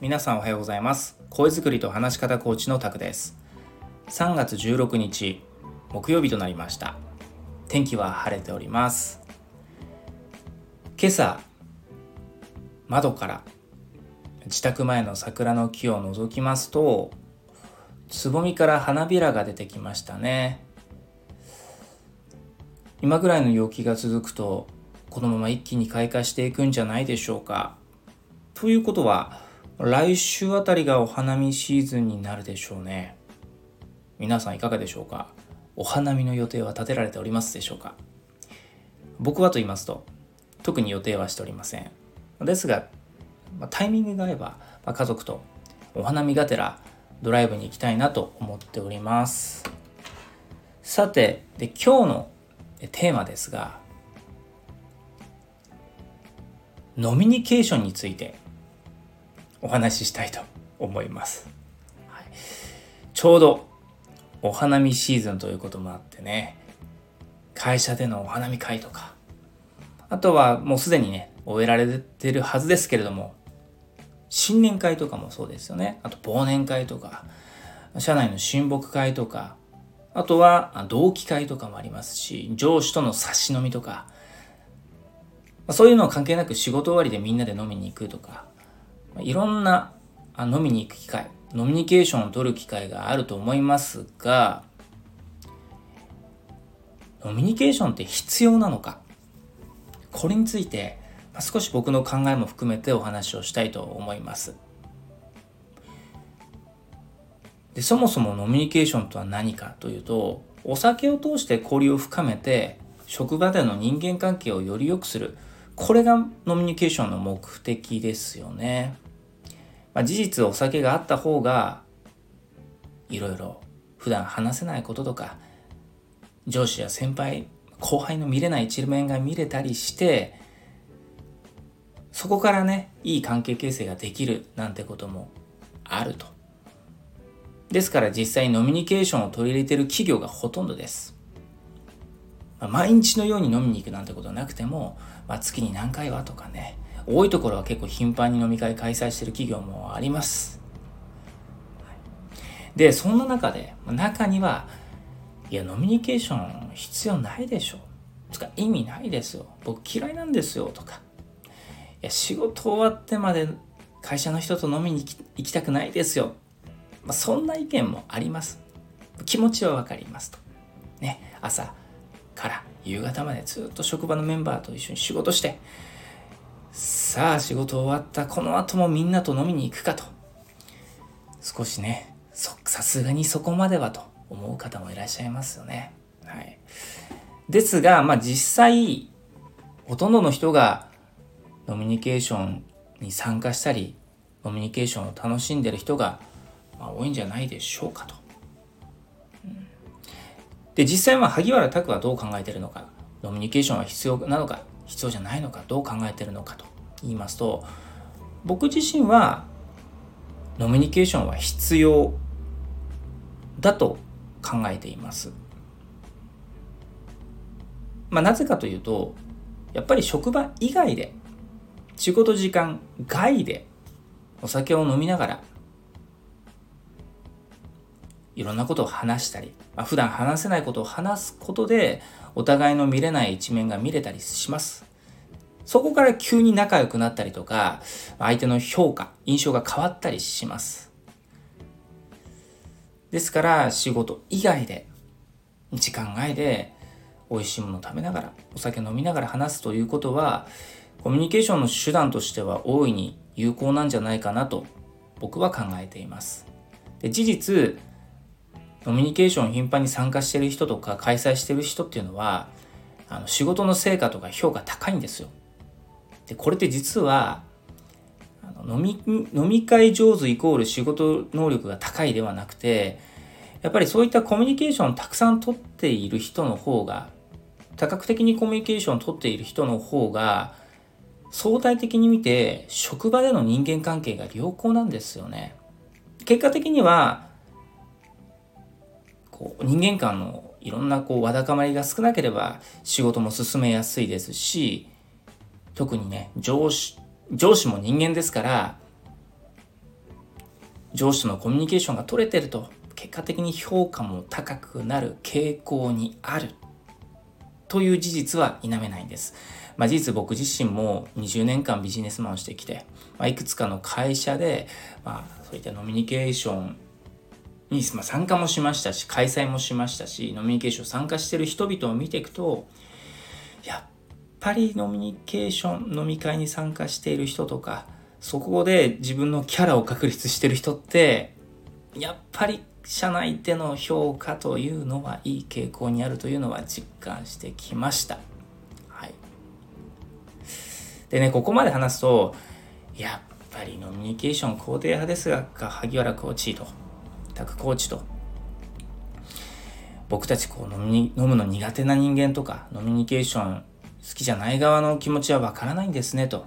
皆さんおはようございます。声作りと話し方コーチのタクです。3月16日木曜日となりました。天気は晴れております。今朝窓から自宅前の桜の木を覗きますとつぼみから花びらが出てきましたね。今ぐらいの陽気が続くとこのまま一気に開花していくんじゃないでしょうか。ということは来週あたりがお花見シーズンになるでしょうね。皆さんいかがでしょうか？お花見の予定は立てられておりますでしょうか？僕はと言いますと特に予定はしておりません。ですが、タイミングが合えば、家族とお花見がてらドライブに行きたいなと思っております。さてで今日のテーマですがノミニケーションについてお話ししたいと思います、はい、ちょうどお花見シーズンということもあってね。会社でのお花見会とか。あとはもうすでにね終えられてるはずですけれども。新年会とかもそうですよね。あと忘年会とか。社内の親睦会とか。あとは同期会とかもありますし。上司との差し飲みとか。そういうのは関係なく仕事終わりでみんなで飲みに行くとか。いろんな飲みに行く機会ノミニケーションを取る機会があると思いますがノミニケーションって必要なのか？これについて少し僕の考えも含めてお話をしたいと思います。でそもそもノミニケーションとは何かというとお酒を通して交流を深めて職場での人間関係をより良くするこれがノミニケーションの目的ですよね。まあ、事実お酒があった方がいろいろ普段話せないこととか上司や先輩後輩の見れない一面が見れたりしてそこからねいい関係形成ができるなんてこともあるとですから実際ノミニケーションを取り入れてる企業がほとんどですまあ、毎日のように飲みに行くなんてことはなくても、まあ、月に何回はとかね多いところは結構頻繁に飲み会開催してる企業もあります。でそんな中で中にはいや飲みニケーション必要ないでしょ。つか意味ないですよ。僕嫌いなんですよとか。いや仕事終わってまで会社の人と飲みに行きたくないですよ、まあ、そんな意見もあります。気持ちはわかりますと。ね。朝から夕方までずっと職場のメンバーと一緒に仕事してさあ仕事終わったこの後もみんなと飲みに行くかと少しねさすがにそこまではと思う方もいらっしゃいますよね。はい、ですが、まあ、実際ほとんどの人がノミニケーションに参加したりノミニケーションを楽しんでる人が、まあ、多いんじゃないでしょうかと。で、実際は萩原拓はどう考えているのか、ノミニケーションは必要なのか、必要じゃないのか、どう考えているのかと言いますと、僕自身はノミニケーションは必要だと考えています。まあ、なぜかというと、やっぱり職場以外で、仕事時間外でお酒を飲みながらいろんなことを話したり、まあ、普段話せないことを話すことでお互いの見れない一面が見れたりします。そこから急に仲良くなったりとか、相手の評価、印象が変わったりします。ですから仕事以外で、時間外で美味しいものを食べながら、お酒飲みながら話すということは、コミュニケーションの手段としては大いに有効なんじゃないかなと僕は考えています。で事実、ノミュニケーション頻繁に参加してる人とか開催してる人っていうのはあの仕事の成果とか評価高いんですよ。でこれって実はあの飲み飲み会上手イコール仕事能力が高いではなくてやっぱりそういったコミュニケーションをたくさん取っている人の方が多角的にコミュニケーションを取っている人の方が相対的に見て職場での人間関係が良好なんですよね。結果的にはこう人間間のいろんなこうわだかまりが少なければ仕事も進めやすいですし特にね上司上司も人間ですから上司とのコミュニケーションが取れてると結果的に評価も高くなる傾向にあるという事実は否めないんです。まあ、事実僕自身も20年間ビジネスマンをしてきて、まあ、いくつかの会社で、まあ、そういったノミニケーションに参加もしましたし開催もしましたしノミニケーション参加してる人々を見ていくとやっぱりノミニケーション飲み会に参加している人とかそこで自分のキャラを確立してる人ってやっぱり社内での評価というのはいい傾向にあるというのは実感してきました。はい。でね、ここまで話すと、やっぱりノミニケーション肯定派ですが、萩原コーチと、タクコーチと、僕たちこう飲み飲むの苦手な人間とか、ノミニケーション好きじゃない側の気持ちはわからないんですねと。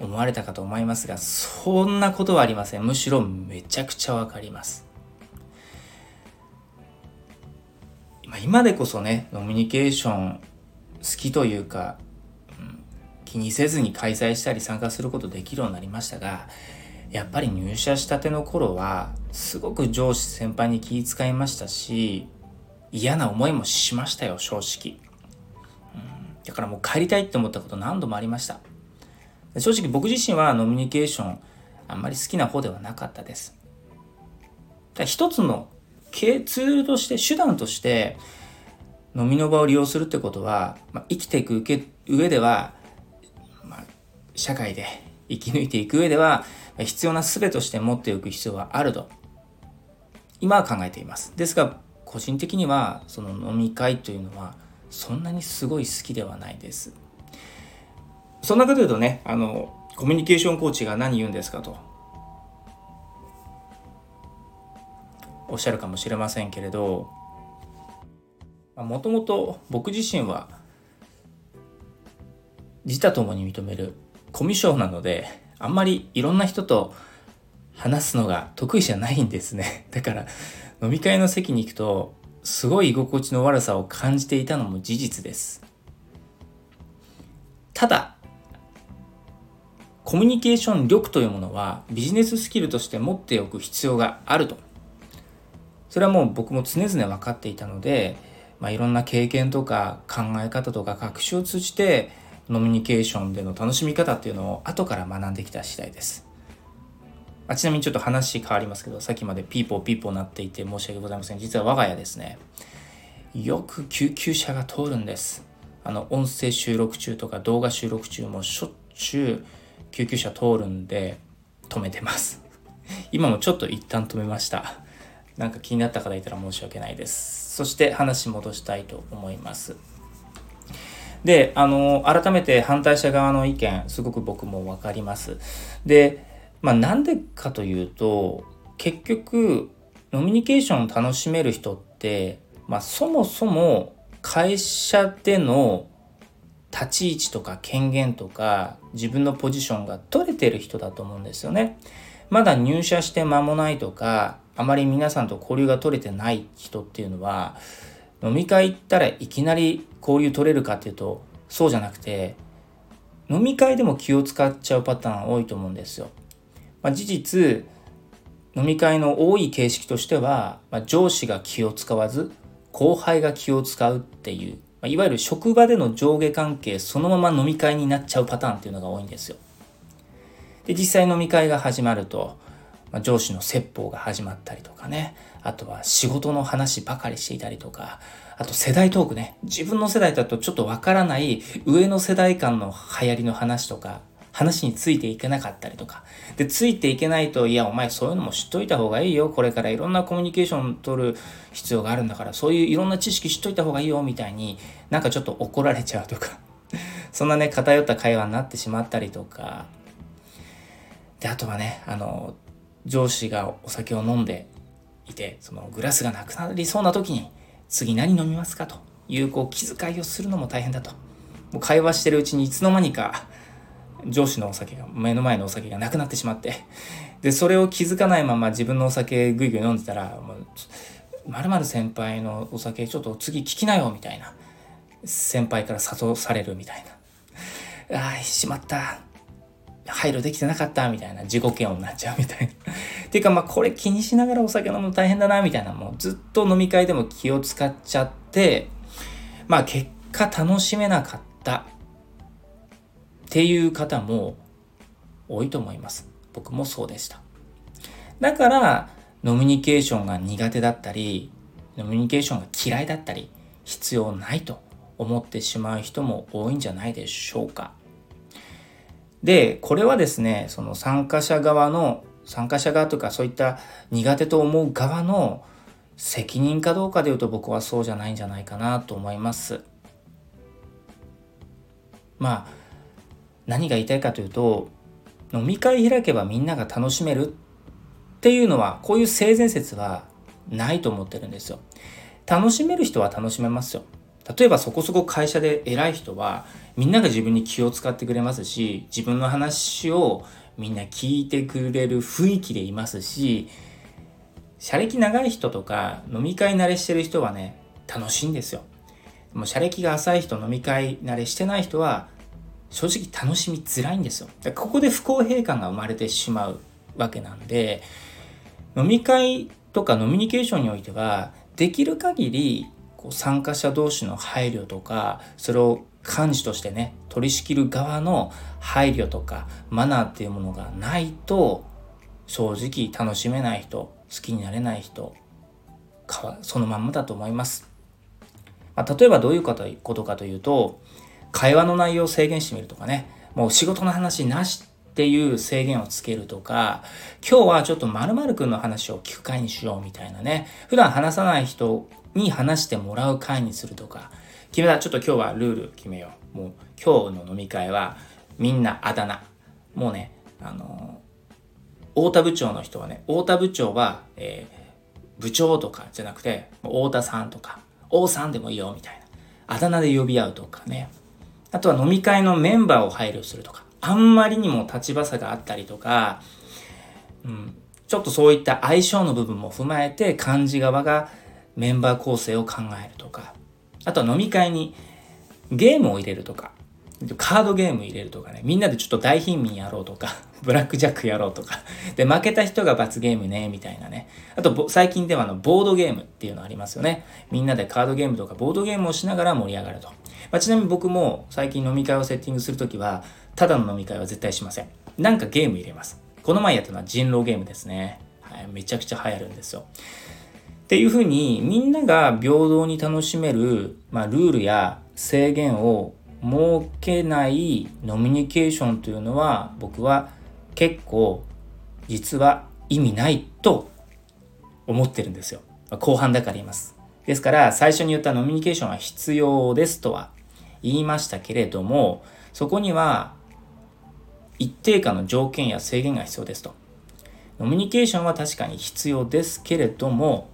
思われたかと思いますが、そんなことはありません。むしろめちゃくちゃわかります。今でこそね、ノミニケーション好きというか、気にせずに開催したり参加することできるようになりましたが、やっぱり入社したての頃は、すごく上司先輩に気遣いましたし、嫌な思いもしましたよ、正直。うん、だからもう帰りたいって思ったこと何度もありました。正直僕自身はノミニケーションあんまり好きな方ではなかったです。一つのツールとして手段として飲みの場を利用するってことは、まあ、生きていく上では、まあ、社会で生き抜いていく上では必要な術として持っておく必要はあると。今は考えています。ですが個人的にはその飲み会というのはそんなにすごい好きではないです。そんなこと言うとね、あの、コミュニケーションコーチが何言うんですかと。おっしゃるかもしれませんけれど、もともと僕自身は自他ともに認めるコミュ障なので、あんまりいろんな人と話すのが得意じゃないんですね。だから飲み会の席に行くと、すごい居心地の悪さを感じていたのも事実です。ただ、コミュニケーション力というものはビジネススキルとして持っておく必要があると。それはもう僕も常々分かっていたので、まあ、いろんな経験とか考え方とか学習を通じてノミニケーションでの楽しみ方っていうのを後から学んできた次第です。あちなみにちょっと話変わりますけど、さっきまでピーポーピーポーなっていて申し訳ございません。実は我が家ですね、よく救急車が通るんです。あの、音声収録中とか動画収録中もしょっちゅう救急車通るんで止めてます今もちょっと一旦止めましたなんか気になった方いたら申し訳ないですそして話戻したいと思いますであの改めて反対者側の意見すごく僕も分かりますでまあなんでかというと結局ノミニケーションを楽しめる人って、まあ、そもそも会社での立ち位置とか権限とか自分のポジションが取れてる人だと思うんですよね。まだ入社して間もないとかあまり皆さんと交流が取れてない人っていうのは飲み会行ったらいきなり交流取れるかっていうとそうじゃなくて飲み会でも気を使っちゃうパターン多いと思うんですよ。まあ、事実飲み会の多い形式としては、まあ、上司が気を使わず後輩が気を使うっていうまあいわゆる職場での上下関係そのまま飲み会になっちゃうパターンっていうのが多いんですよ。で実際飲み会が始まると、まあ、上司の説法が始まったりとかねあとは仕事の話ばかりしていたりとかあと世代トークね自分の世代だとちょっとわからない上の世代間の流行りの話とか話についていけなかったりとか。で、ついていけないと、いや、お前そういうのも知っといた方がいいよ。これからいろんなコミュニケーション取る必要があるんだから、そういういろんな知識知っといた方がいいよ、みたいになんかちょっと怒られちゃうとか。そんなね、偏った会話になってしまったりとか。で、あとはね、あの、上司がお酒を飲んでいて、そのグラスがなくなりそうな時に、次何飲みますかというこう気遣いをするのも大変だと。もう会話してるうちにいつの間にか 上司のお酒が、目の前のお酒がなくなってしまって、で、それを気づかないまま自分のお酒ぐいぐい飲んでたら、もう、まる先輩のお酒ちょっと次聞きなよ、みたいな。先輩から誘されるみたいな。ああ、しまった。配慮できてなかったみたいな自己嫌悪になっちゃうみたいな。ていうかまあこれ気にしながらお酒飲むの大変だなみたいなもうずっと飲み会でも気を使っちゃってまあ結果楽しめなかったっていう方も多いと思います。僕もそうでした。だから飲みニケーションが苦手だったり飲みニケーションが嫌いだったり必要ないと思ってしまう人も多いんじゃないでしょうか。で、これはですね、その参加者側の、参加者側とかそういった苦手と思う側の責任かどうかで言うと僕はそうじゃないんじゃないかなと思います。まあ、何が言いたいかというと、飲み会開けばみんなが楽しめるっていうのは、こういう性善説はないと思ってるんですよ。楽しめる人は楽しめますよ。例えばそこそこ会社で偉い人はみんなが自分に気を使ってくれますし自分の話をみんな聞いてくれる雰囲気でいますし社歴長い人とか飲み会慣れしてる人はね楽しいんですよ。もう社歴が浅い人飲み会慣れしてない人は正直楽しみづらいんですよ。ここで不公平感が生まれてしまうわけなんで飲み会とか飲みニケーションにおいてはできる限りこう参加者同士の配慮とかそれを幹事としてね取り仕切る側の配慮とかマナーっていうものがないと正直楽しめない人好きになれない人そのまんまだと思います、まあ、例えばどういうことかというと会話の内容を制限してみるとかねもう仕事の話なしっていう制限をつけるとか今日はちょっと〇〇くんの話を聞く会にしようみたいなね普段話さない人に話してもらう会にするとか。決めたちょっと今日はルール決めよう。もう今日の飲み会はみんなあだ名。もうねあの太田部長の人はね太田部長は、えー、部長とかじゃなくて太田さんとか王さんでもいいよみたいな。あだ名で呼び合うとかね。あとは飲み会のメンバーを配慮するとか。あんまりにも立場差があったりとか、うん、ちょっとそういった相性の部分も踏まえて幹事側がメンバー構成を考えるとか、あとは飲み会にゲームを入れるとか、カードゲーム入れるとかね、みんなでちょっと大貧民やろうとか、ブラックジャックやろうとか、で、負けた人が罰ゲームね、みたいなね。あと、最近ではあのボードゲームっていうのありますよね。みんなでカードゲームとかボードゲームをしながら盛り上がると。まあ、ちなみに僕も最近飲み会をセッティングするときは、ただの飲み会は絶対しません。なんかゲーム入れます。この前やったのは人狼ゲームですね。はい、めちゃくちゃ流行るんですよ。っていうふうにみんなが平等に楽しめる、まあ、ルールや制限を設けないノミニケーションというのは僕は結構実は意味ないと思ってるんですよ。後半だから言います。ですから最初に言ったノミニケーションは必要ですとは言いましたけれどもそこには一定化の条件や制限が必要ですと。ノミニケーションは確かに必要ですけれども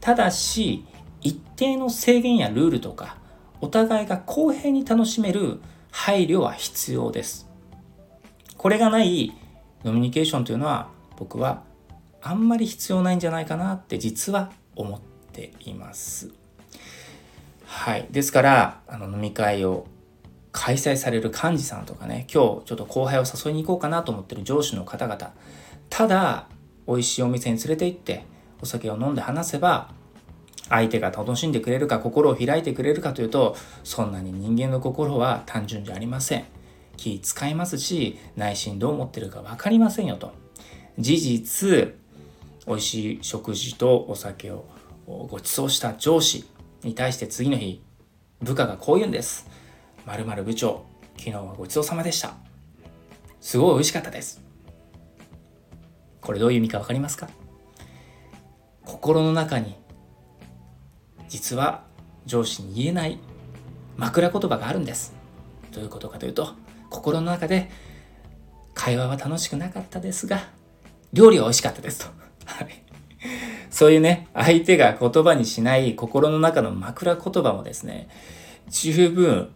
ただし一定の制限やルールとかお互いが公平に楽しめる配慮は必要です。これがないノミニケーションというのは僕はあんまり必要ないんじゃないかなって実は思っています。はい。ですからあの飲み会を開催される幹事さんとかね今日ちょっと後輩を誘いに行こうかなと思ってる上司の方々ただ美味しいお店に連れて行ってお酒を飲んで話せば相手が楽しんでくれるか心を開いてくれるかというとそんなに人間の心は単純じゃありません。気使いますし内心どう思ってるか分かりませんよと。事実美味しい食事とお酒をご馳走した上司に対して次の日部下がこう言うんです。〇〇部長昨日はごちそうさまでした。すごい美味しかったです。これどういう意味か分かりますか？心の中に実は上司に言えない枕言葉があるんです。どういうことかというと心の中で会話は楽しくなかったですが料理は美味しかったですと。そういうね、相手が言葉にしない心の中の枕言葉もですね、十分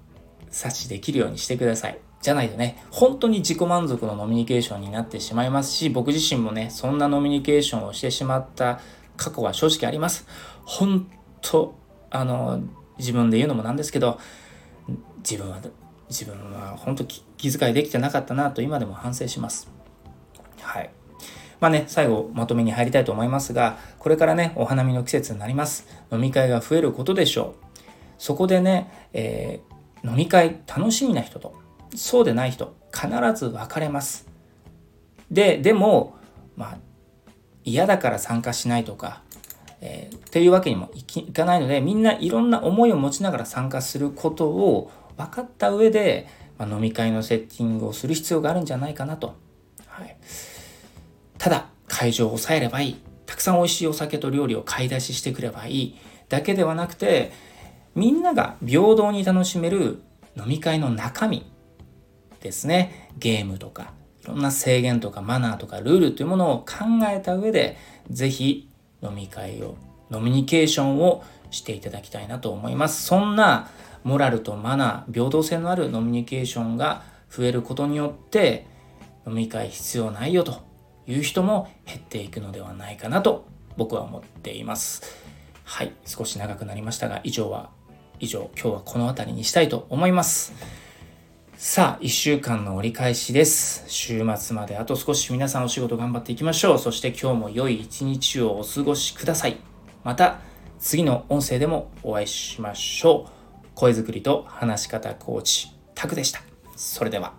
察知できるようにしてください。じゃないとね、本当に自己満足のノミニケーションになってしまいますし、僕自身もね、そんなノミニケーションをしてしまった過去は正直あります。本当、あの、自分で言うのもなんですけど、自分は自分は本当気遣いできてなかったなと今でも反省します。はい。まあね、最後まとめに入りたいと思いますが、これからね、お花見の季節になります。飲み会が増えることでしょう。そこでね、えー、飲み会楽しみな人と、そうでない人、必ず分かれます。で、でも、まあ、嫌だから参加しないとか、えー、っていうわけにもいかないので、みんないろんな思いを持ちながら参加することを分かった上で、まあ、飲み会のセッティングをする必要があるんじゃないかなと。はい、ただ、会場を抑えればいい。たくさん美味しいお酒と料理を買い出ししてくればいい。だけではなくて、みんなが平等に楽しめる飲み会の中身ですね。ゲームとか、いろんな制限とかマナーとかルールというものを考えた上で、ぜひ飲み会を、ノミニケーションをしていただきたいなと思います。そんなモラルとマナー、平等性のあるノミニケーションが増えることによって、飲み会必要ないよという人も減っていくのではないかなと僕は思っています。はい、少し長くなりましたが、以上は、以上、今日はこの辺りにしたいと思います。さあ、一週間の折り返しです。週末まであと少し皆さんお仕事頑張っていきましょう。そして今日も良い一日をお過ごしください。また次の音声でもお会いしましょう。声作りと話し方コーチ、タクでした。それでは。